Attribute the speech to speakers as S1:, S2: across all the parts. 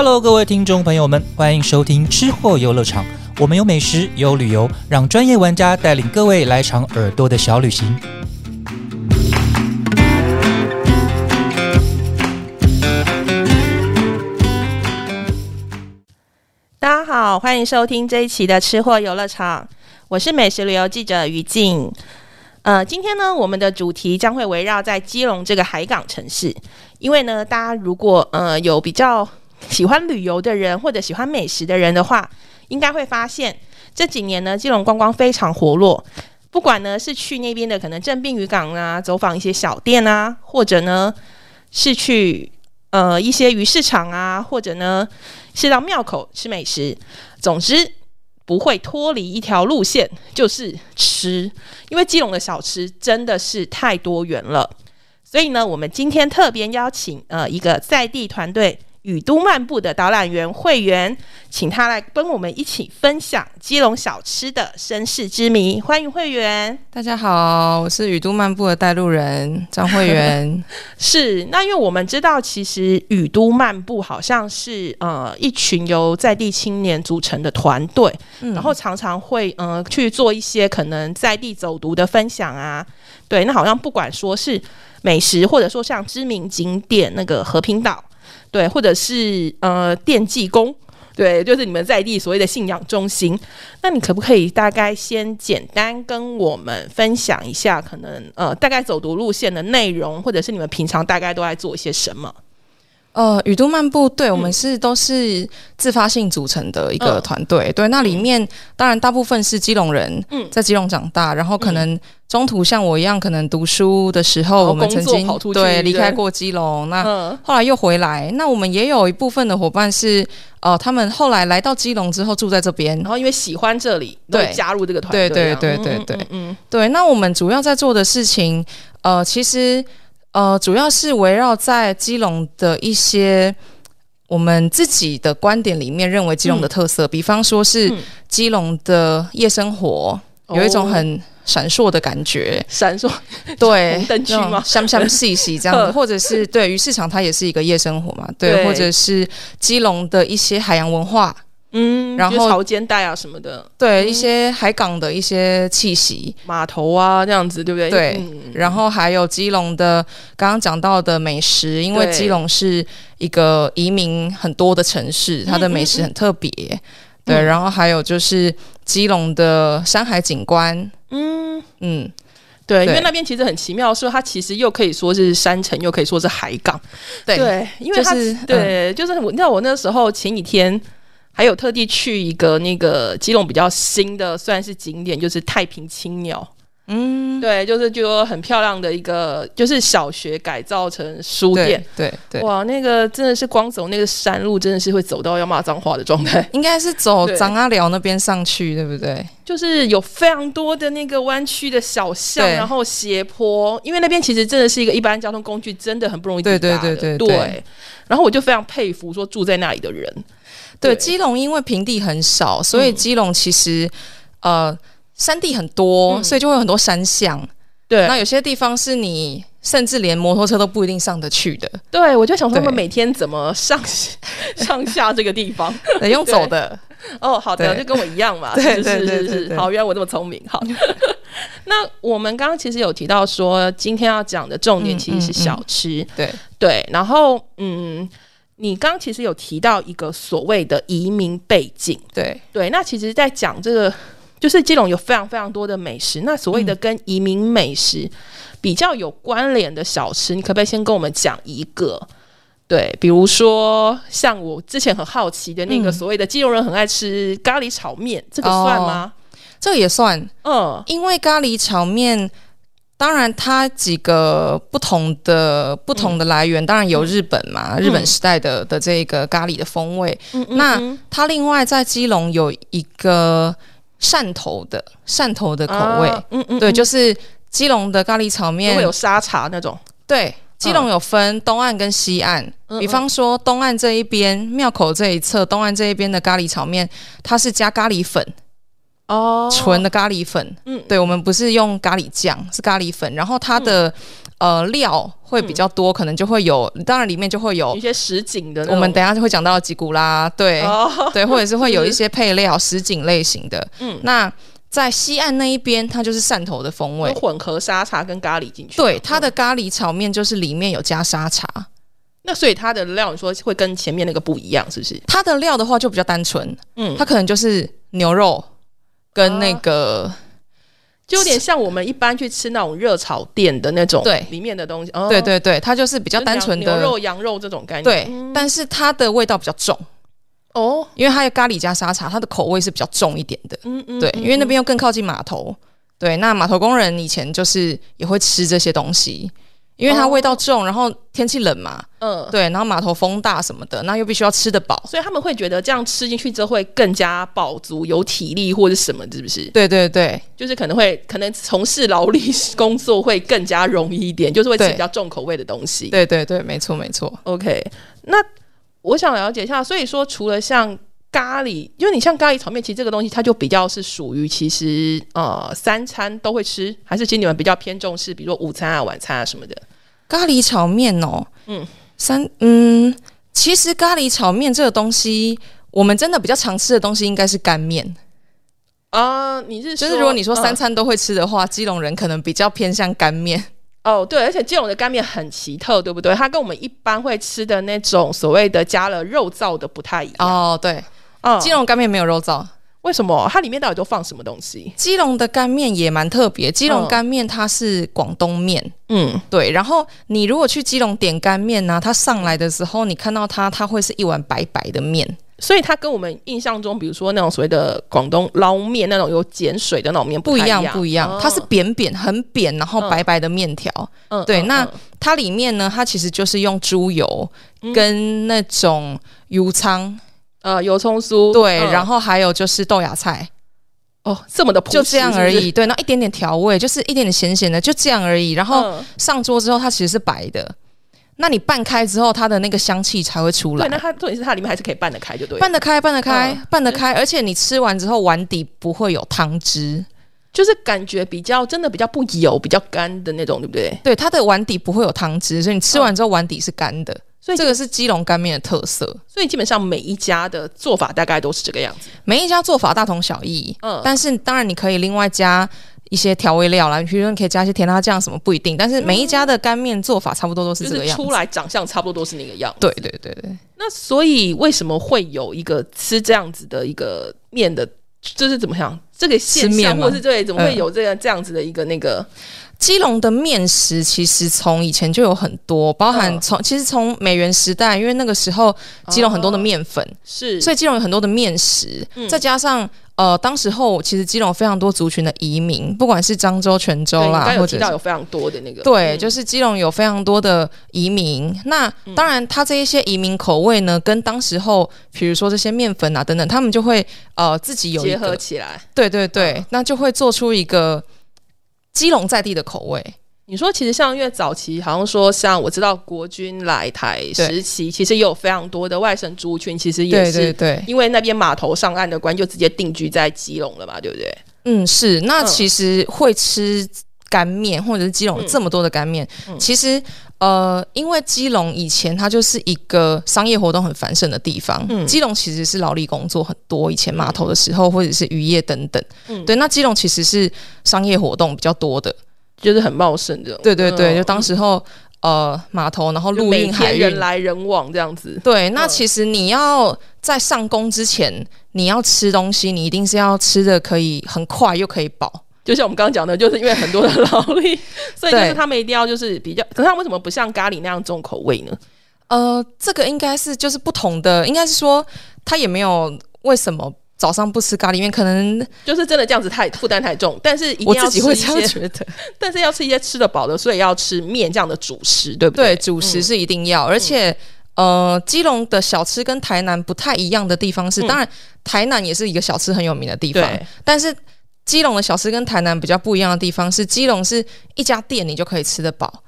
S1: Hello，各位听众朋友们，欢迎收听吃货游乐场。我们有美食，有旅游，让专业玩家带领各位来场耳朵的小旅行。
S2: 大家好，欢迎收听这一期的吃货游乐场，我是美食旅游记者于静。呃，今天呢，我们的主题将会围绕在基隆这个海港城市，因为呢，大家如果呃有比较喜欢旅游的人或者喜欢美食的人的话，应该会发现这几年呢，基隆观光非常活络。不管呢是去那边的可能正滨渔港啊，走访一些小店啊，或者呢是去呃一些鱼市场啊，或者呢是到庙口吃美食，总之不会脱离一条路线，就是吃。因为基隆的小吃真的是太多元了，所以呢，我们今天特别邀请呃一个在地团队。雨都漫步的导览员会员，请他来跟我们一起分享基隆小吃的身世之谜。欢迎会员，
S3: 大家好，我是雨都漫步的带路人张会员。
S2: 是，那因为我们知道，其实雨都漫步好像是呃一群由在地青年组成的团队，然后常常会呃去做一些可能在地走读的分享啊。对，那好像不管说是美食，或者说像知名景点那个和平岛。对，或者是呃电技工，对，就是你们在地所谓的信仰中心。那你可不可以大概先简单跟我们分享一下，可能呃大概走读路线的内容，或者是你们平常大概都在做一些什么？
S3: 呃，雨都漫步，对我们是都是自发性组成的一个团队。对，那里面当然大部分是基隆人，嗯，在基隆长大，然后可能中途像我一样，可能读书的时候，我们曾经对离开过基隆，那后来又回来。那我们也有一部分的伙伴是，呃，他们后来来到基隆之后住在这边，
S2: 然后因为喜欢这里，对，加入这个团队。
S3: 对对对对对，嗯，对。那我们主要在做的事情，呃，其实。呃，主要是围绕在基隆的一些我们自己的观点里面，认为基隆的特色，比方说是基隆的夜生活，有一种很闪烁的感觉，
S2: 闪烁，
S3: 对，
S2: 灯区吗？
S3: 香香细细这样子，或者是对于市场，它也是一个夜生活嘛，对，或者是基隆的一些海洋文化。
S2: 嗯，然后潮间带啊什么的，
S3: 对一些海港的一些气息，
S2: 码头啊这样子，对不对？
S3: 对，然后还有基隆的刚刚讲到的美食，因为基隆是一个移民很多的城市，它的美食很特别。对，然后还有就是基隆的山海景观，嗯。
S2: 嗯，对，因为那边其实很奇妙，说它其实又可以说是山城，又可以说是海港。对，对因为它是对，就是我，你知道我那时候前几天。还有特地去一个那个基隆比较新的算是景点，就是太平青鸟。嗯，对，就是就很漂亮的一个，就是小学改造成书店。
S3: 对对，
S2: 哇，那个真的是光走那个山路，真的是会走到要骂脏话的状态。
S3: 应该是走张阿寮那边上去，对不对？
S2: 就是有非常多的那个弯曲的小巷，然后斜坡，因为那边其实真的是一个一般交通工具真的很不容易抵达的。对对对对。然后我就非常佩服说住在那里的人。
S3: 对，基隆因为平地很少，所以基隆其实呃山地很多，所以就会有很多山巷。
S2: 对，
S3: 那有些地方是你甚至连摩托车都不一定上得去的。
S2: 对，我就想说他们每天怎么上 上下这个地方？
S3: 得用走的。
S2: 哦，好的，就跟我一样嘛。
S3: 对对对对，
S2: 好，原来我这么聪明。好，那我们刚刚其实有提到说，今天要讲的重点其实是小吃。
S3: 对
S2: 对，然后嗯。你刚刚其实有提到一个所谓的移民背景，
S3: 对
S2: 对，那其实，在讲这个，就是基隆有非常非常多的美食，那所谓的跟移民美食比较有关联的小吃，你可不可以先跟我们讲一个？对，比如说像我之前很好奇的那个所谓的基隆人很爱吃咖喱炒面，这个算吗？
S3: 这个也算，嗯，因为咖喱炒面。当然，它几个不同的不同的来源，当然有日本嘛，日本时代的的这个咖喱的风味。那它另外在基隆有一个汕头的汕头的口味，嗯嗯，对，就是基隆的咖喱炒面。
S2: 会有沙茶那种。
S3: 对，基隆有分东岸跟西岸，比方说东岸这一边庙口这一侧，东岸这一边的咖喱炒面，它是加咖喱粉。哦，纯的咖喱粉，嗯，对，我们不是用咖喱酱，是咖喱粉。然后它的呃料会比较多，可能就会有，当然里面就会有
S2: 一些实景的，
S3: 我们等一下就会讲到吉古拉，对、
S2: 哦
S3: 对，或者是会有一些 配料什锦类型的。
S2: 嗯
S3: 那在西岸那一边，它就是汕头的风味。
S2: 混合沙茶跟咖喱进去。
S3: 对，它
S2: 嗯
S3: 的咖喱炒面就是里面有加沙茶，
S2: 那所以它的料，你说会跟前面那个不一样，是不是？
S3: 它的料的话就比较单纯，
S2: 嗯，
S3: 它可能就是牛肉跟那个，
S2: 就有点像我们一般去吃那种热炒店的那种，
S3: 对
S2: 里面的东西。哦、
S3: 对对对，它就是比较单纯的
S2: 牛肉、羊肉这种概念。
S3: 对，
S2: 嗯
S3: 但是它的味道比较重，
S2: 哦，
S3: 因为它的咖喱加沙茶，它的口味是比较重一点的。
S2: 嗯嗯，
S3: 对，
S2: 嗯
S3: 因为那边又更靠近码头。对，那码头工人以前就是也会吃这些东西，因为它
S2: 哦
S3: 味道重，然后天气冷嘛，
S2: 嗯，
S3: 对，然后码头风大什么的，那又必须要吃得饱。
S2: 所以他们会觉得这样吃进去之后会更加饱足、有体力或者什么，是不是？
S3: 对对对
S2: 就是可能会可能从事劳力工作会更加容易一点，就是会吃比较重口味的东西。
S3: 对对对，没错没错。
S2: OK，那我想了解一下，所以说除了像咖喱，因为你像咖喱炒面，其实这个东西它就比较是属于其实呃三餐都会吃，还是其实你们比较偏重是比如说午餐啊、晚餐啊什么的？
S3: 咖喱炒面哦，
S2: 嗯
S3: 嗯，三嗯，其实咖喱炒面这个东西，我们真的比较常吃的东西应该是干面。
S2: 啊、你是
S3: 就是如果你说三
S2: 嗯
S3: 餐都会吃的话，基隆人可能比较偏向干面。
S2: 哦，对，而且基隆的干面很奇特，对不对？它跟我们一般会吃的那种所谓的加了肉燥的不太一样。
S3: 哦，对，
S2: 嗯
S3: 基隆干面没有肉燥。
S2: 为什么？它里面到底都放什么东西？
S3: 基隆的干面也蛮特别，基隆
S2: 嗯
S3: 干面它是广东面，
S2: 嗯，
S3: 对。然后你如果去基隆点干面呢、它上来的时候，你看到它，它会是一碗白白的面，
S2: 所以它跟我们印象中，比如说那种所谓的广东捞面那种有碱水的那种面
S3: 不一样，不一样。
S2: 哦
S3: 它是扁扁、很扁，然后
S2: 嗯
S3: 白白的面条。
S2: 嗯
S3: 对那
S2: 嗯
S3: 它里面呢，它其实就是用猪油
S2: 嗯
S3: 跟那种油葱，
S2: 呃油葱酥，
S3: 对，
S2: 嗯
S3: 然后还有就是豆芽菜，
S2: 哦这么的朴实
S3: 就这样而
S2: 是不是
S3: 已。对，那一点点调味，就是一点点咸咸的，就这样而已。然后
S2: 嗯
S3: 上桌之后，它其实是白的。那你拌开之后，它的那个香气才会出
S2: 对，那。它重点是它里面还是可以拌得开，就对了，
S3: 拌得开，拌得开，
S2: 嗯
S3: 拌得开，而且你吃完之后碗底不会有汤汁，
S2: 就是感觉比较真的比较不油、比较干的那种，对不对？
S3: 对，它的碗底不会有汤汁，所以你吃完之后碗底是干的。
S2: 所以
S3: 这个是基隆干面的特色，
S2: 所以基本上每一家的做法大概都是这个样子。
S3: 每一家做法大同小异。
S2: 嗯
S3: 但是当然你可以另外加一些调味料啦，比如说你可以加一些甜辣酱什么不一定，但是每一家的干面做法差不多都是这个样子。
S2: 是出来长相差不多都是那个样子。
S3: 对对对对，
S2: 那所以为什么会有一个吃这样子的一个面的，就是怎么想这个现象，或者是对怎么会
S3: 嗯
S2: 有这样、这样子的一个那个？
S3: 基隆的面食其实从以前就有很多，包含
S2: 嗯。
S3: 从、其实从美元时代，因为那个时候基隆很多的面粉，
S2: 是，
S3: 所以基隆有很多的面食，
S2: 嗯。
S3: 再加上呃，当时候其实基隆非常多族群的移民，不管是漳州、泉州啦，或者是
S2: 到有非常多的那个，
S3: 对，
S2: 嗯。
S3: 就是基隆有非常多的移民。那当然，它这一些移民口味呢，跟当时候比如说这些面粉啊等等，他们就会呃自己有一
S2: 结合，起来。
S3: 对对对，
S2: 嗯。
S3: 那就会做出一个基隆在地的口味。
S2: 你说，其实像因为早期好像说，像我知道国军来台时期，其实也有非常多的外省族群，其实也是
S3: 对对，
S2: 因为那边码头上岸的关，就直接定居在基隆了嘛，对不对？
S3: 嗯，是。那
S2: 嗯
S3: 其实会吃干面，或者是基隆有这么多的干面，
S2: 嗯
S3: 其实呃，因为基隆以前它就是一个商业活动很繁盛的地方，
S2: 嗯
S3: 基隆其实是劳力工作很多，以前码头的时候或者是渔业等等，
S2: 嗯
S3: 对。那基隆其实是商业活动比较多的，
S2: 就是很茂盛这种。
S3: 对对对，
S2: 嗯
S3: 就当时候呃码头，然后陆运海运
S2: 人。来人往这样子。
S3: 对，那
S2: 嗯
S3: 其实你要在上工之前，你要吃东西，你一定是要吃的可以很快又可以饱。
S2: 就像我们刚刚讲的，就是因为很多的劳力，所以就是他们一定要就是比较。可是他们为什么不像咖喱那样重口味呢？
S3: 呃，这个应该是就是不同的，应该是说他也没有为什么早上不吃咖喱面，可能
S2: 就是真的这样子太负担太重，但是一定
S3: 我
S2: 要
S3: 自己会
S2: 吃一些，
S3: 觉得。
S2: 但是要吃一些吃得饱的，所以要吃面这样的主食，对不对？
S3: 对，主食是一定要，而且。呃，基隆的小吃跟台南不太一样的地方是，
S2: 嗯
S3: 当然台南也是一个小吃很有名的地方，但是基隆的小吃跟台南比较不一样的地方是，基隆是一家店你就可以吃得饱，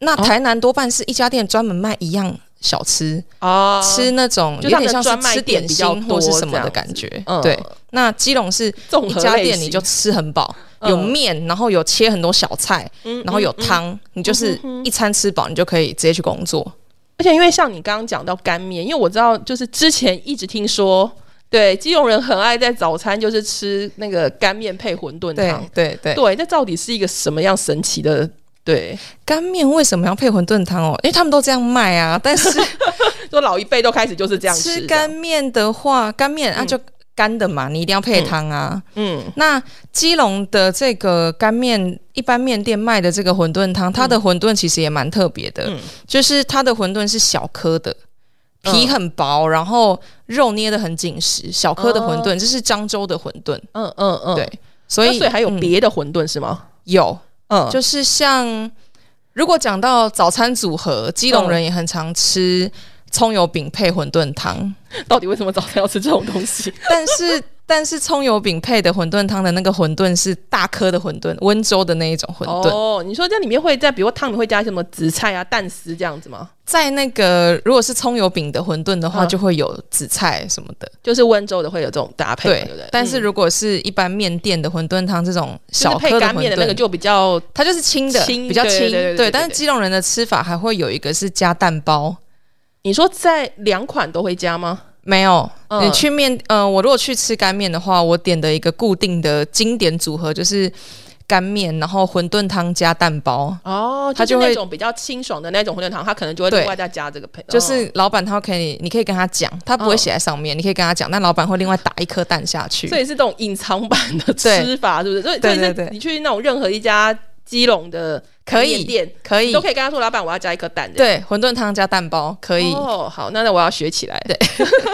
S3: 那
S2: 哦。
S3: 台南多半是一家店专门卖一样小吃，
S2: 哦，
S3: 吃那种
S2: 就
S3: 有点像是吃点心或是什么的感觉。
S2: 嗯。
S3: 对，那基隆是一家店你就吃很饱，
S2: 嗯。
S3: 有面，然后有切很多小菜，
S2: 嗯
S3: 然后有汤，你就是一餐吃饱，你就可以直接去工作。
S2: 而且因为像你刚刚讲到干面，因为我知道就是之前一直听说，对基隆人很爱在早餐就是吃那个干面配馄饨
S3: 对
S2: 汤，
S3: 对对，
S2: 对，那到底是一个什么样神奇的？对，
S3: 干面为什么要配馄饨汤哦？因为他们都这样卖啊。但是
S2: 说老一辈都开始就是这样
S3: 吃
S2: 的
S3: 干面的话，干面啊
S2: 嗯
S3: 就干的嘛，你一定要配汤啊。
S2: 嗯
S3: 那基隆的这个干面，一般面店卖的这个馄饨汤，它的馄饨其实也蛮特别的，
S2: 嗯
S3: 就是它的馄饨是小颗的。
S2: 嗯
S3: 皮很薄，然后肉捏的很紧实，小颗的馄饨，这是漳州的馄饨，
S2: 嗯嗯嗯，
S3: 对，所以
S2: 那所以还有
S3: 嗯
S2: 别的馄饨是吗？
S3: 有，
S2: 嗯，
S3: 就是像如果讲到早餐组合，基隆人也很常吃葱油饼配馄饨汤，
S2: 到底为什么早餐要吃这种东西？
S3: 但是但是葱油饼配的馄饨汤的那个馄饨是大颗的馄饨，温州的那一种馄饨，
S2: 哦，你说这里面会在，比如汤里会加什么紫菜啊、蛋丝这样子吗？
S3: 在那个如果是葱油饼的馄饨的话，
S2: 嗯
S3: 就会有紫菜什么的，
S2: 就是温州的会有这种搭配，
S3: 对
S2: 对不对？
S3: 但是
S2: 嗯
S3: 如果是一般面店的馄饨汤这种小颗的馄
S2: 配干面的那个，就比较
S3: 它就是轻的，
S2: 轻
S3: 比较轻，
S2: 对对对对对对
S3: 但是基隆人的吃法还会有一个是加蛋包。
S2: 你说在两款都会加吗？
S3: 没有，
S2: 嗯。
S3: 你去面，呃，我如果去吃干面的话，我点的一个固定的经典组合就是干面，然后馄饨汤加蛋包，
S2: 哦，
S3: 它就
S2: 那种比较清爽的那种馄饨汤，它可能就会另外再加这个配，
S3: 就是老板他可以，你可以跟他讲，他不会写在上面，你可以跟他讲，但老板会另外打一颗蛋下去。
S2: 哦，所以是这种隐藏版的吃法，是不是？所以
S3: 对对。
S2: 你去那种任何一家基隆的
S3: 可以
S2: 面店，
S3: 可以
S2: 都，可以跟他说，老板我要加一颗蛋，
S3: 对，馄饨汤加蛋包可以，
S2: 哦，好，那那我要学起来。
S3: 对，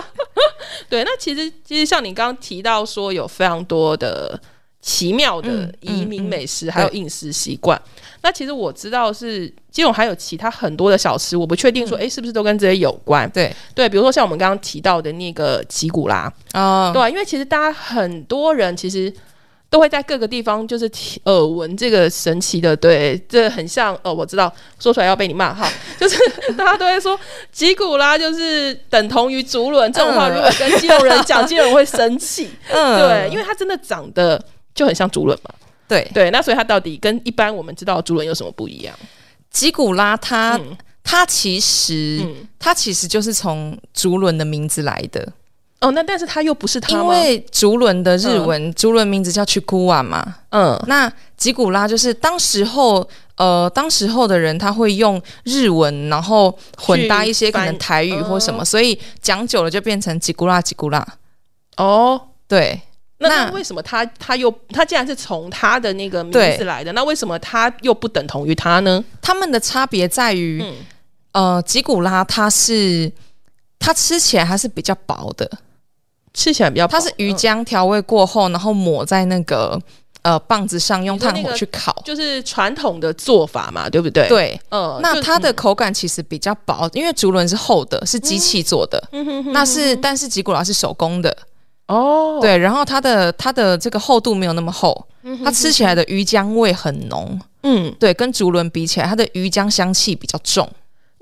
S2: 对，那其实其实像你刚刚提到说，有非常多的奇妙的
S3: 嗯
S2: 移民
S3: 嗯嗯
S2: 美食，还有饮食习惯。那其实我知道是基隆还有其他很多的小吃，我不确定说，哎、是不是都跟这些有关？
S3: 对，
S2: 对，比如说像我们刚刚提到的那个吉古拉，
S3: 哦，
S2: 对、啊，因为其实大家很多人其实。都会在各个地方就是耳闻这个神奇的，对，这很像哦，我知道说出来要被你骂哈，就是大家都会说吉古拉就是等同于竹轮这种话，
S3: 嗯
S2: 如果跟基隆人讲，基隆人会生气，
S3: 嗯。
S2: 对，因为它真的长得就很像竹轮嘛，
S3: 对，
S2: 对，那所以它到底跟一般我们知道的竹轮有什么不一样？
S3: 吉古拉它
S2: 嗯。
S3: 它其实
S2: 嗯，
S3: 它其实就是从竹轮的名字来的，
S2: 哦，那但是他又不是他吗？
S3: 因为竹轮的日文竹轮名字叫 Chikuwa 嘛，
S2: 嗯。
S3: 那吉古拉就是当时候，呃，当时候的人他会用日文，然后混搭一些可能台语或什么，
S2: 哦
S3: 所以讲久了就变成吉古拉吉古拉。
S2: 哦，
S3: 对，
S2: 那为什么他他又他既然是从他的那个名字来的，那为什么他又不等同于他呢？
S3: 他们的差别在于，
S2: 嗯，
S3: 呃，吉古拉它是它吃起来还是比较薄的，
S2: 吃起来比较，
S3: 它是鱼
S2: 嗯
S3: 浆调味过后，然后抹在那个呃棒子上，用炭火去烤。
S2: 就是传统的做法嘛，对不对？，
S3: 对，
S2: 嗯就
S3: 那它的
S2: 嗯
S3: 口感其实比较薄，因为竹轮是厚的，是机器做的。那是，但是吉古拉是手工的，
S2: 哦，
S3: 对，然后它的它的这个厚度没有那么厚，它吃起来的鱼浆味很浓，
S2: 嗯，
S3: 对，跟竹轮比起来，它的鱼浆香气比较重。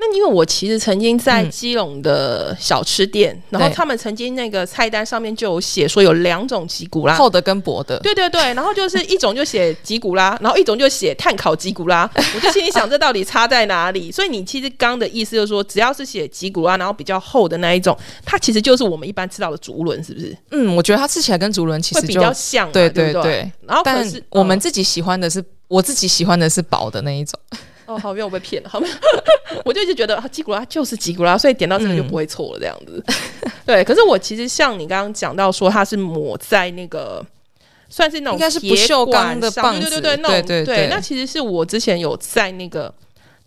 S2: 那因为我其实曾经在
S3: 嗯
S2: 基隆的小吃店，然后他们曾经那个菜单上面就有写说有两种吉古拉。
S3: 厚的跟薄的，
S2: 对对对，然后就是一种就写吉古拉，然后一种就写碳烤吉古拉，我就心里想这到底差在哪里？所以你其实刚的意思就是说，只要是写吉古拉，然后比较厚的那一种，它其实就是我们一般吃到的竹轮，是不是？
S3: 嗯，我觉得它吃起来跟竹轮其实就
S2: 较像嘛，
S3: 对
S2: 对
S3: 对对
S2: 然后可
S3: 但
S2: 是嗯
S3: 我们自己喜欢的是，我自己喜欢的是薄的那一种。
S2: 哦，好，没有被骗了，好没有？我就一直觉得啊，吉古拉就是吉古拉，所以点到这个就
S3: 嗯
S2: 不会错了，这样子。对，可是我其实像你刚刚讲到说，它是抹在那个算是那种
S3: 应该是不锈钢
S2: 上
S3: 的棒子
S2: 对对对，那种
S3: 对对对
S2: 那其实是我之前有在那个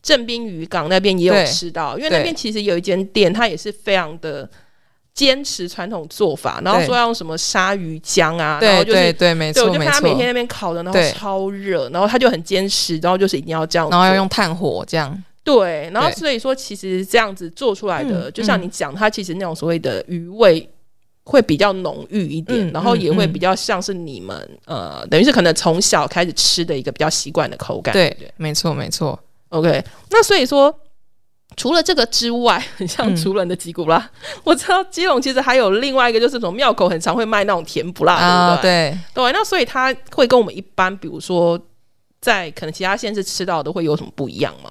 S2: 正滨渔港那边也有吃到，因为那边其实有一间店，它也是非常的。坚持传统做法，然后
S3: 对
S2: 说要用什么鲨鱼浆啊，然后就是
S3: 对对，没错没错
S2: 就看他每。天那边烤的，然后超热，然后他就很坚持，然后就是一定要这样做，
S3: 然后要用炭火这样，
S2: 对，然后所以说其实这样子做出来的，
S3: 嗯
S2: 就像你讲，它其实那种所谓的鱼味会比较浓郁一点，
S3: 嗯
S2: 然后也会
S3: 嗯
S2: 比较像是你们呃，等于是可能从小开始吃的一个比较习惯的口感。
S3: 对
S2: 不对，
S3: 没错没错。
S2: ，OK，那所以说。除了这个之外，很像除人的吉古拉。我知道基隆其实还有另外一个，就是什么庙口很常会卖那种甜不辣，对不对？
S3: 对
S2: 对，那所以它会跟我们一般，比如说在可能其他县市吃到的会有什么不一样吗？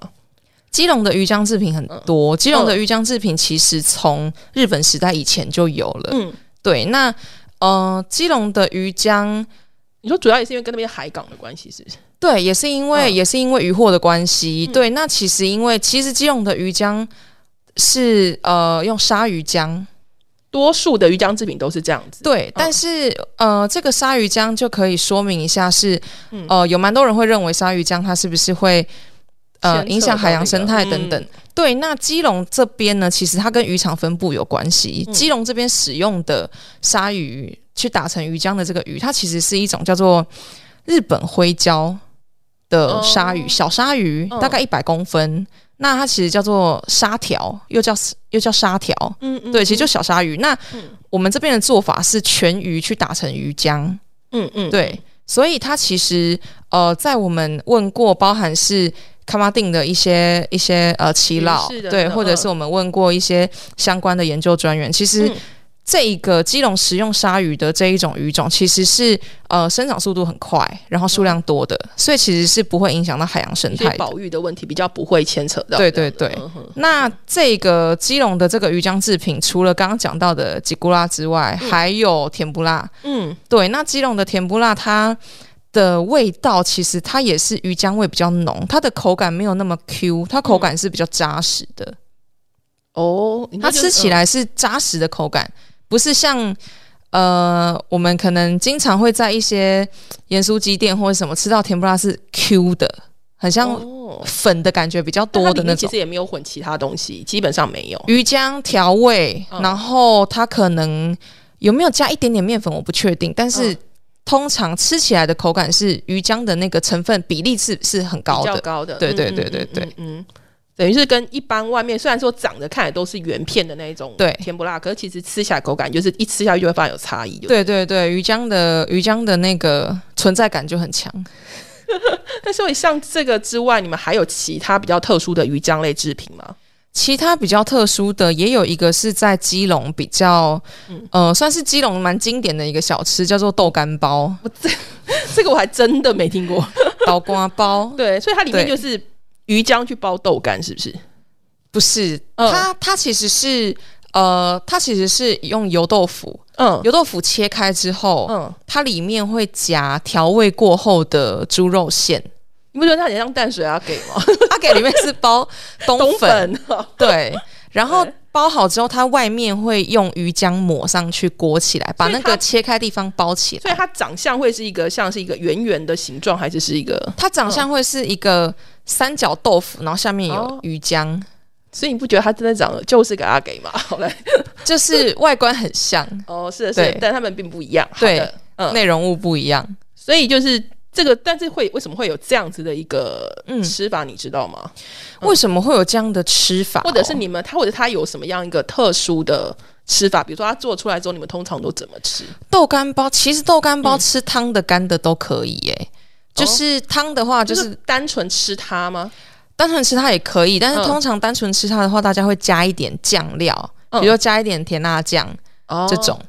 S3: 基隆的鱼浆制品很多，基隆的鱼浆制品其实从日本时代以前就有了。嗯，对，那呃，基隆的鱼浆，
S2: 你说主要也是因为跟那边海港的关系，是不是？
S3: 对，也是因为也是因为渔获的关系。对，那其实因为其实基隆的鱼浆是呃用鲨鱼浆，
S2: 多数的鱼浆制品都是这样子。
S3: 对，但是呃这个鲨鱼浆就可以说明一下是呃有蛮多人会认为鲨鱼浆它是不是会。呃，影响海洋生态等等。对，那基隆这边呢，其实它跟渔场分布有关系。基隆这边使用的鲨鱼去打成鱼浆的这个鱼，它其实是一种叫做日本灰礁的鲨鱼，小鲨鱼大概一百公分。那它其实叫做沙条，又叫又叫沙条。嗯嗯，对，其实就小鲨鱼。那我们这边的做法是全鱼去打成鱼浆。嗯嗯，对，所以它其实呃，在我们问过，包含是。卡马丁的一些一些呃耆老对，或者是我们问过一些相关的研究专员，其实这一个基隆食用鲨鱼的这一种鱼种，其实是呃生长速度很快，然后数量多的，所以其实是不会影响到海洋生态
S2: 保育的问题，比较不会牵扯到。
S3: 对对对。那这个基隆的这个鱼浆制品，除了刚刚讲到的吉古拉之外，还有甜不辣。嗯，对。那基隆的甜不辣，它。的味道其实它也是鱼浆味比较浓，它的口感没有那么 Q，它口感是比较扎实的。哦，它吃起来是扎实的口感，不是像呃我们可能经常会在一些盐酥鸡店或者什么吃到甜不辣是 Q 的，很像粉的感觉比较多的那
S2: 种。其实也没有混其他东西，基本上没有。
S3: 鱼浆调味，然后它可能有没有加一点点面粉，我不确定，但是。通常吃起来的口感是鱼浆的那个成分比例是是很高的，
S2: 高的，
S3: 对对对对对，嗯，
S2: 等于是跟一般外面虽然说长得看来都是圆片的那种，
S3: 对，
S2: 甜不辣，可是其实吃起来口感就是一吃下去就会发现有差异。
S3: 对对对，鱼浆的鱼浆的那个存在感就很强。
S2: 那所以像这个之外，你们还有其他比较特殊的鱼浆类制品吗？
S3: 其他比较特殊的也有一个是在基隆比较，呃，算是基隆蛮经典的一个小吃，叫做豆干包。
S2: 这 这个我还真的没听过。
S3: 刀瓜包，
S2: 对，所以它里面就是鱼浆去包豆干，是不是？
S3: 不是，它它其实是呃，它其实是用油豆腐，嗯，油豆腐切开之后，嗯，它里面会夹调味过后的猪肉馅。
S2: 你不觉得它很像淡水阿给吗？
S3: 阿给里面是包 冬粉，对，然后 包好之后，它外面会用鱼浆抹上去裹起来，把那个切开地方包起来。
S2: 所以它长相会是一个像是一个圆圆的形状，还是是一个？
S3: 它长相会是一个三角豆腐，然后下面有鱼浆。
S2: 所以你不觉得它真的长得就是个阿给吗？好嘞，
S3: 就是外观很像
S2: 哦，是的，是的，但他们并不一样。
S3: 对，内容物不一样，
S2: 所以就是。这个，但是会为什么会有这样子的一个吃法？你知道吗？
S3: 为什么会有这样的吃法？
S2: 或者是你们他或者他有什么样一个特殊的吃法？比如说他做出来之后，你们通常都怎么吃？
S3: 豆干包其实豆干包吃汤的干的都可以耶。就是汤的话，就是
S2: 单纯吃它吗？
S3: 单纯吃它也可以，但是通常单纯吃它的话，大家会加一点酱料，比如说加一点甜辣酱这种。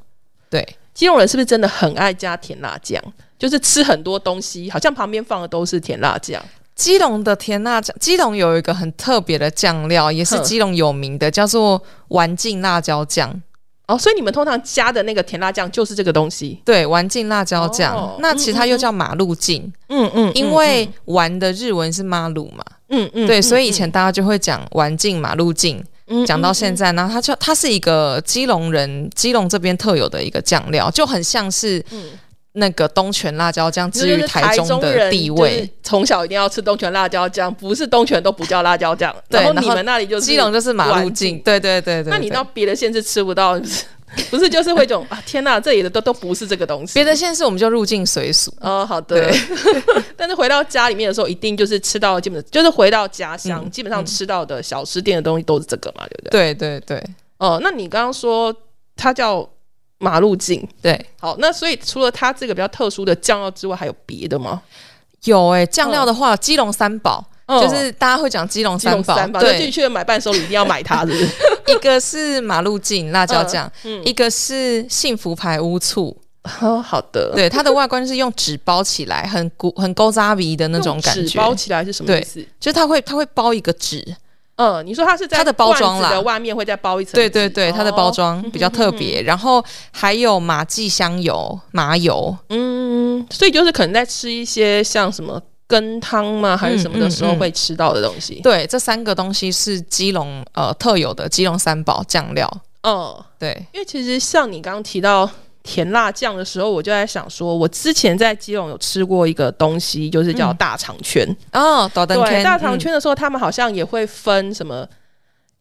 S3: 对，
S2: 基隆人是不是真的很爱加甜辣酱？就是吃很多东西，好像旁边放的都是甜辣酱。
S3: 基隆的甜辣酱，基隆有一个很特别的酱料，也是基隆有名的，叫做丸镜辣椒酱。
S2: 哦，所以你们通常加的那个甜辣酱就是这个东西。
S3: 对，丸镜辣椒酱，那其他又叫马路镜。嗯嗯，因为丸的日文是马路嘛。嗯嗯，对，所以以前大家就会讲丸镜、马路镜，讲到现在，然后它就它是一个基隆人基隆这边特有的一个酱料，就很像是。那个东泉辣椒酱至于台中的地位，
S2: 从小一定要吃东泉辣椒酱，不是东泉都不叫辣椒酱。
S3: 对，
S2: 然后你们那里就是
S3: 基隆就是马路径，对对对对。
S2: 那你到别的县是吃不到，不是 就是会种啊？天哪，这里的都都不是这个东西。
S3: 别的县市我们就入境随俗。
S2: 哦，好的。但是回到家里面的时候，一定就是吃到基本就是回到家乡，基本上吃到的小吃店的东西都是这个嘛，对不
S3: 对？对对对。
S2: 哦，那你刚刚说它叫？马路径。
S3: 对，
S2: 好，那所以除了它这个比较特殊的酱料之外，还有别的吗？
S3: 有哎，酱料的话，基隆三宝，
S2: 嗯。
S3: 就是大家会讲基隆三宝，
S2: 三宝，就进
S3: 对，
S2: 去买伴手礼一定要买它，是不是？
S3: 一个是马路镜辣椒酱，
S2: 嗯
S3: 一个是幸福牌乌醋，
S2: 哦，好的，
S3: 对，它的外观是用纸包起来，很古很勾扎鼻的那种感觉，
S2: 用纸包起来是什么意思？
S3: 就是它会它会包一个纸，
S2: 嗯，你说它是在
S3: 它的包装啦
S2: 的外面会再包一层纸，
S3: 对对对，它的包装
S2: 哦
S3: 比较特别，然后还有马记香油、麻油，
S2: 嗯，所以就是可能在吃一些像什么羹汤吗，还是什么的时候会吃到的东西。
S3: 对，这三个东西是基隆呃特有的基隆三宝酱料，
S2: 嗯，
S3: 对，
S2: 因为其实像你刚刚提到甜辣酱的时候，我就在想说，我之前在基隆有吃过一个东西，就是叫
S3: 嗯
S2: 大肠圈。
S3: 哦，导灯
S2: 对，
S3: 圈，
S2: 大肠
S3: 嗯
S2: 圈的时候，他们好像也会分什么。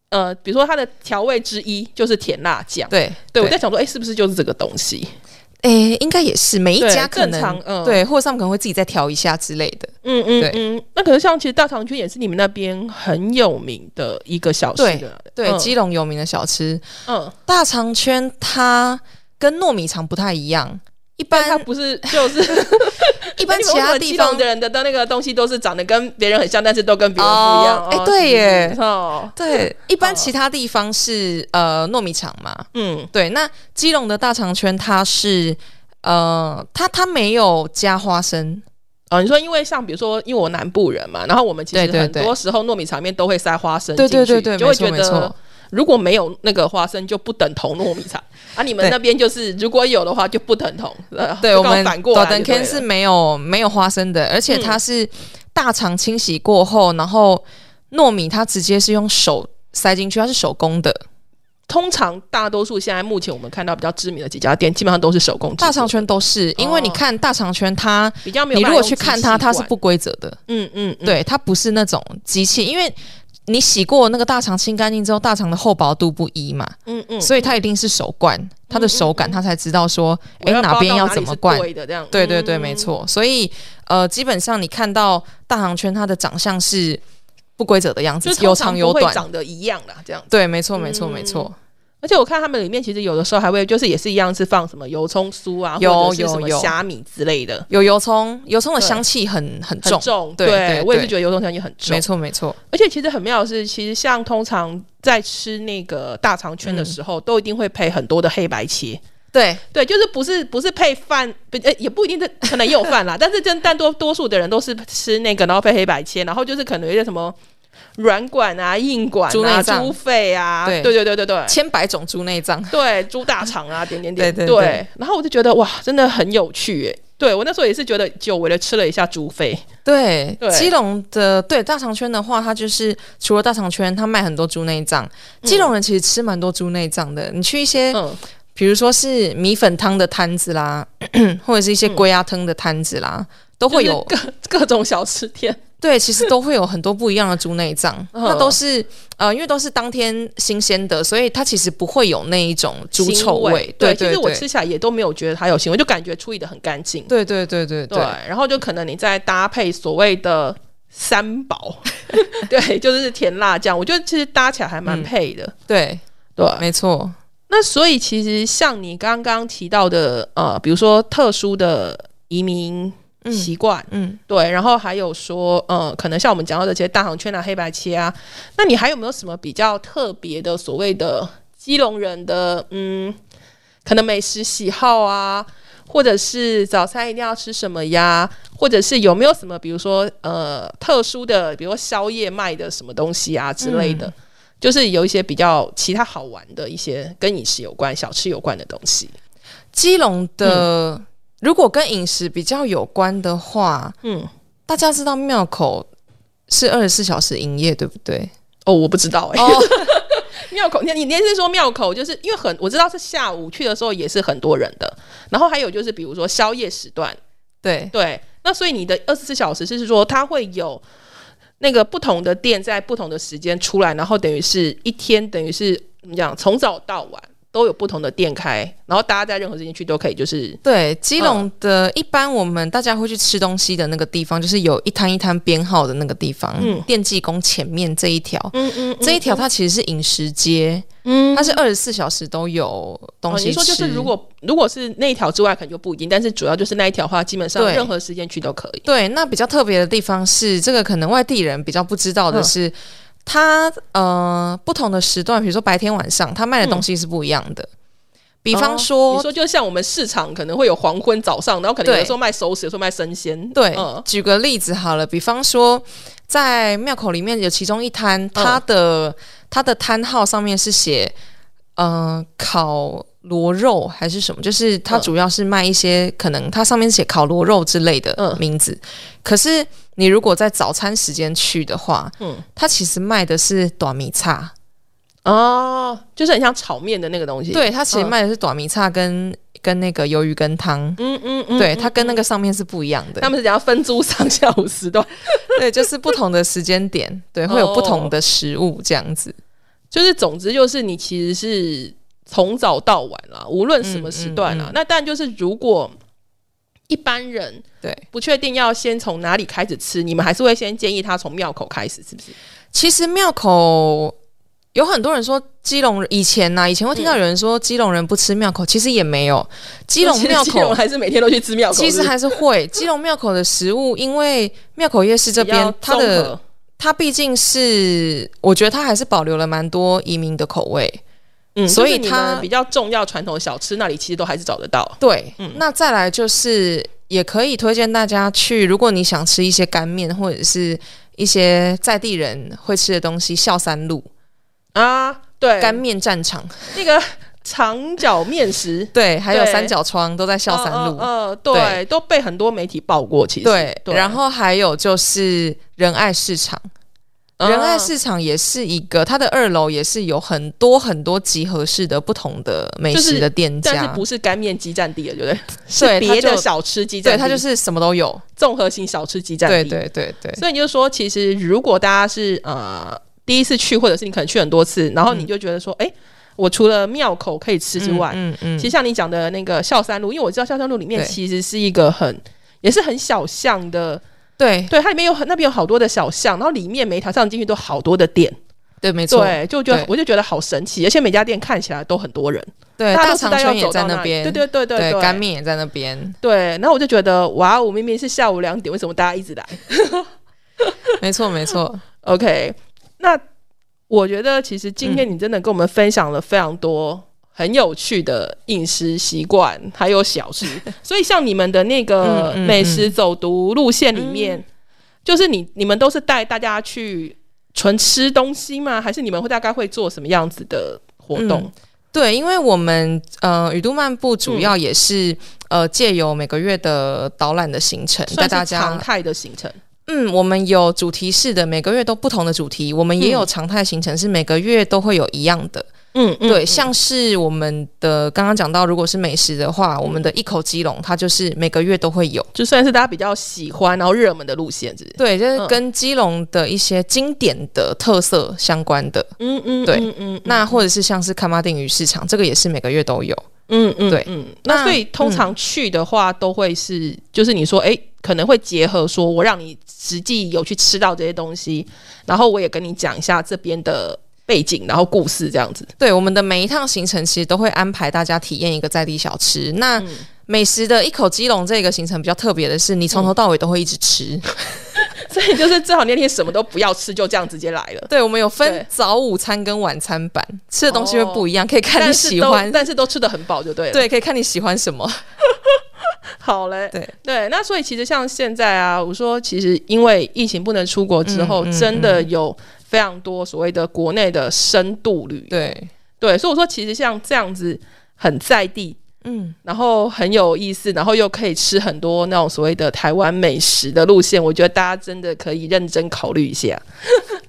S2: 呃，比如说它的调味之一就是甜辣酱，
S3: 对
S2: 对我在想说，哎、是不是就是这个东西？
S3: 诶，应该也是每一家可
S2: 正常
S3: 能
S2: 嗯
S3: 对，或者他们可能会自己再调一下之类的。
S2: 嗯嗯
S3: 对
S2: 嗯。那可是像其实大肠圈也是你们那边很有名的一个小吃的，
S3: 对，
S2: 嗯
S3: 基隆有名的小吃
S2: 嗯，
S3: 大肠圈，它跟糯米肠不太一样。一
S2: 般它
S3: 般
S2: 不是就是
S3: 一般 其他地方
S2: 的人的的那个东西都是长得跟别人很像，但是都跟别人不一样。
S3: 哦哎
S2: 哦
S3: 对耶对，一般
S2: 哦
S3: 其他地方是呃糯米肠嘛，
S2: 嗯
S3: 对，那基隆的大肠圈它是呃，它它没有加花生，
S2: 哦，你说因为像比如说，因为我南部人嘛，然后我们其实很多时候糯米肠面都会塞花生
S3: 对
S2: 进去，
S3: 对对对，
S2: 就会觉得。如果没有那个花生，就不等同糯米肠。啊，你们那边就是如果有的话就不等同。呃
S3: 对我们
S2: 反过来
S3: 导灯
S2: 就对
S3: can 是没有没有花生的，而且
S2: 嗯
S3: 它是大肠清洗过后，然后糯米它直接是用手塞进去，它是手工的。
S2: 通常大多数现在目前我们看到比较知名的几家店，基本上都是手工
S3: 大肠圈都是，因为你看大肠圈它，
S2: 比较没有
S3: 你如果去看它，它是不规则的，
S2: 嗯嗯嗯
S3: 对，它不是那种机器，因为你洗过那个大肠清干净之后，大肠的厚薄度不一嘛，
S2: 嗯嗯，
S3: 所以它一定是手灌，它的手感它才知道说，
S2: 我
S3: 哎、哪边要怎么灌。
S2: 对的这样。
S3: 对对没。错。所以呃，基本上你看到大肠圈，它的长相是不规则的样子，有长有短。
S2: 长得一样的，这样。
S3: 对，没错，没错，
S2: 嗯
S3: 没错。
S2: 而且我看他们里面其实有的时候还会就是也是一样是放什么油葱酥啊，
S3: 有
S2: 或者是什么
S3: 有有
S2: 虾米之类的，
S3: 有油葱，油葱的香气很很重，
S2: 很重。
S3: 对
S2: 我也是觉得油葱香气很重
S3: 没。错没错。
S2: 而且其实很妙的是，其实像通常在吃那个大肠圈的时候，都一定会配很多的黑白切。
S3: 对
S2: 对，就是不是不是配饭，不呃也不一定是可能也有饭啦，但是真但多多数的人都是吃那个，然后配黑白切，然后就是可能有一些什么软管啊、硬管啊、
S3: 猪
S2: 肺啊，
S3: 对。
S2: 对对对对对。
S3: 千百种猪内脏，
S2: 对，猪大肠啊，点点点，
S3: 对对对。
S2: 然后我就觉得哇，真的很有趣耶。对我那时候也是觉得久违的吃了一下猪肺，
S3: 对，
S2: 对
S3: 基隆的对大肠圈的话，它就是除了大肠圈，它卖很多猪内脏。基隆人其实吃蛮多猪内脏的。你去一些，
S2: 嗯，
S3: 比如说是米粉汤的摊子啦，或者是一些龟鸭汤的摊子啦，都会有。
S2: 就是各各种小吃店，
S3: 对，其实都会有很多不一样的猪内脏。
S2: 嗯
S3: 那都是呃，因为都是当天新鲜的，所以它其实不会有那一种猪
S2: 腥
S3: 臭味。
S2: 对，
S3: 对对
S2: 其实我吃起来也都没有觉得它有腥味，就感觉处理的很干净。
S3: 对对对对
S2: 对
S3: 对，
S2: 然后就可能你再搭配所谓的三宝，对，就是甜辣酱，我觉得其实搭起来还蛮
S3: 嗯
S2: 配的。
S3: 对，
S2: 对，
S3: 没错。
S2: 那所以其实像你刚刚提到的，呃，比如说特殊的移民习惯，
S3: 嗯，
S2: 对，然后还有说，呃，可能像我们讲到的这些大行圈啊、黑白切啊，那你还有没有什么比较特别的所谓的基隆人的，嗯，可能美食喜好啊，或者是早餐一定要吃什么呀？或者是有没有什么，比如说呃特殊的，比如说宵夜卖的什么东西啊之类的？就是有一些比较其他好玩的一些跟饮食有关、小吃有关的东西。
S3: 基隆的、如果跟饮食比较有关的话，
S2: 嗯，
S3: 大家知道庙口是二十四小时营业，对不对？
S2: 哦，我不知道哎、
S3: 哦，
S2: 庙口，你你你是说庙口，就是因为很我知道是下午去的时候也是很多人的，然后还有就是比如说宵夜时段，
S3: 对。
S2: 对，那所以你的二十四小时是说它会有那个不同的店在不同的时间出来，然后等于是一天等于是怎么讲，从早到晚都有不同的店开，然后大家在任何时间去都可以，就是
S3: 对，基隆的、一般我们大家会去吃东西的那个地方，就是有一摊一摊编号的那个地方，
S2: 嗯。
S3: 电技宫前面这一条，
S2: 嗯嗯
S3: 这一条它其实是饮食街，嗯，它是二十四小时都有东西吃。
S2: 你说就是如果如果是那一条之外，可能就不一定，但是主要就是那一条话，基本上任何时间去都可以。
S3: 对，那比较特别的地方是，这个可能外地人比较不知道的是，它呃不同的时段，比如说白天晚上，它卖的东西是不一样的。比方说，
S2: 你说就像我们市场可能会有黄昏、早上，然后可能有时候卖熟食，有时候卖生鲜。
S3: 对，举个例子好了，比方说在庙口里面有其中一摊，它的它的摊号上面是写呃烤螺肉还是什么，就是它主要是卖一些可能它上面写烤螺肉之类的名字。可是你如果在早餐时间去的话，嗯，它其实卖的是短米叉。
S2: 哦，就是很像炒面的那个东西。
S3: 对，它其实卖的是短米叉跟跟那个鱿鱼羹汤。嗯嗯嗯，对，它跟那个上面是不一样的。
S2: 他们是讲分租上下午时段，
S3: 对，就是不同的时间点，对，会有不同的食物这样子。
S2: 就是总之就是你其实是从早到晚啦，无论什么时段啦。那但就是如果一般人
S3: 对
S2: 不确定要先从哪里开始吃，你们还是会先建议他从庙口开始，是不是？
S3: 其实庙口。有很多人说基隆以前呐，以前会听到有人说基隆人不吃庙口，其实也没有。基隆 庙口
S2: 还是每天都去吃庙口，
S3: 其实还是会。基隆庙口的食物，因为庙口夜市这边，它的它毕竟是，我觉得它还是保留了蛮多移民的口味。
S2: 嗯，所以它比较重要传统小吃那里其实都还是找得到。
S3: 对，那再来就是也可以推荐大家去，如果你想吃一些干面或者是一些在地人会吃的东西，孝三路。
S2: 啊，对，
S3: 干面战场
S2: 那个长角面食，
S3: 对，还有三角窗都在孝三路，
S2: 呃，对，都被很多媒体报过。其实，
S3: 对，然后还有就是仁爱市场，仁爱市场也是一个，它的二楼也是有很多很多集合式的不同的美食的店家，
S2: 但是不是干面基站地了，对不 对？是别的小吃基站，
S3: 对，它就是什么都有，
S2: 综合型小吃基站
S3: 地，对对对对。
S2: 所以你就说，其实如果大家是呃。第一次去，或者是你可能去很多次，然后你就觉得说，哎，我除了庙口可以吃之外，嗯嗯，其实像你讲的那个孝山路，因为我知道孝山路里面其实是一个很也是很小巷的，
S3: 对。
S2: 对，它里面有很那边有好多的小巷，然后里面每一条巷进去都好多的店，
S3: 对，没错，
S2: 对，就觉得我就觉得好神奇，而且每家店看起来都很多人，
S3: 对，大长圈也在那边，
S2: 对对对对
S3: 对，干面也在那边，
S2: 对，然后我就觉得哇，我明明是下午两点，为什么大家一直来？
S3: 没错没错
S2: ，OK，那。我觉得其实今天你真的跟我们分享了非常多很有趣的饮食习惯，还有小吃。所以像你们的那个美食走读路线里面，就是你你们都是带大家去纯吃东西吗？还是你们会大概会做什么样子的活动？
S3: 对，因为我们呃，雨都漫步主要也是呃，借由每个月的导览的行程带大家
S2: 常态的行程。
S3: 嗯，我们有主题式的，每个月都不同的主题。我们也有常态行程，是每个月都会有一样的。嗯，对，像是我们的刚刚讲到，如果是美食的话，我们的一口鸡笼，它就是每个月都会有，
S2: 就算是大家比较喜欢然后热门的路线，是
S3: 对，就是跟鸡笼的一些经典的特色相关的。嗯嗯，对，嗯嗯，那或者是像是卡马丁鱼市场，这个也是每个月都有。嗯嗯，对，嗯，
S2: 那所以通常去的话，都会是就是你说，哎。可能会结合说，我让你实际有去吃到这些东西，然后我也跟你讲一下这边的背景，然后故事这样子。
S3: 对，我们的每一趟行程其实都会安排大家体验一个在地小吃。那美食的一口鸡笼这个行程比较特别的是，你从头到尾都会一直吃，
S2: 所以就是最好那天什么都不要吃，就这样直接来了。
S3: 对，我们有分早午餐跟晚餐版，吃的东西会不一样，可以看你喜欢，
S2: 但是都吃的很饱就对了。
S3: 对，可以看你喜欢什么。
S2: 好嘞，
S3: 对
S2: 对，那所以其实像现在啊，我说其实因为疫情不能出国之后，真的有非常多所谓的国内的深度旅，
S3: 对
S2: 对，所以我说其实像这样子很在地。嗯，然后很有意思，然后又可以吃很多那种所谓的台湾美食的路线，我觉得大家真的可以认真考虑一下。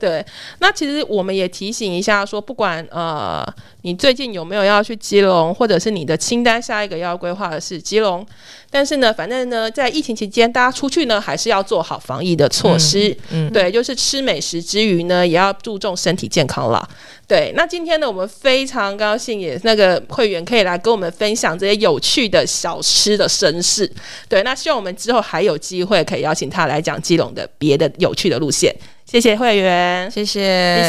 S2: 对。那其实我们也提醒一下说不管呃你最近有没有要去基隆或者是你的清单下一个要规划的是基隆。但是呢反正呢在疫情期间大家出去呢还是要做好防疫的措施嗯。对就是吃美食之余呢也要注重身体健康了对那今天呢我们非常高兴也那个会员可以来跟我们分享这些有趣的小吃的身世。对那希望我们之后还有机会可以邀请他来讲基隆的别的有趣的路线。谢谢会员。
S3: 谢谢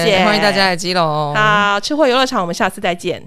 S2: 谢谢。
S3: 欢迎大家来基隆。
S2: 好吃货游乐场我们下次再见。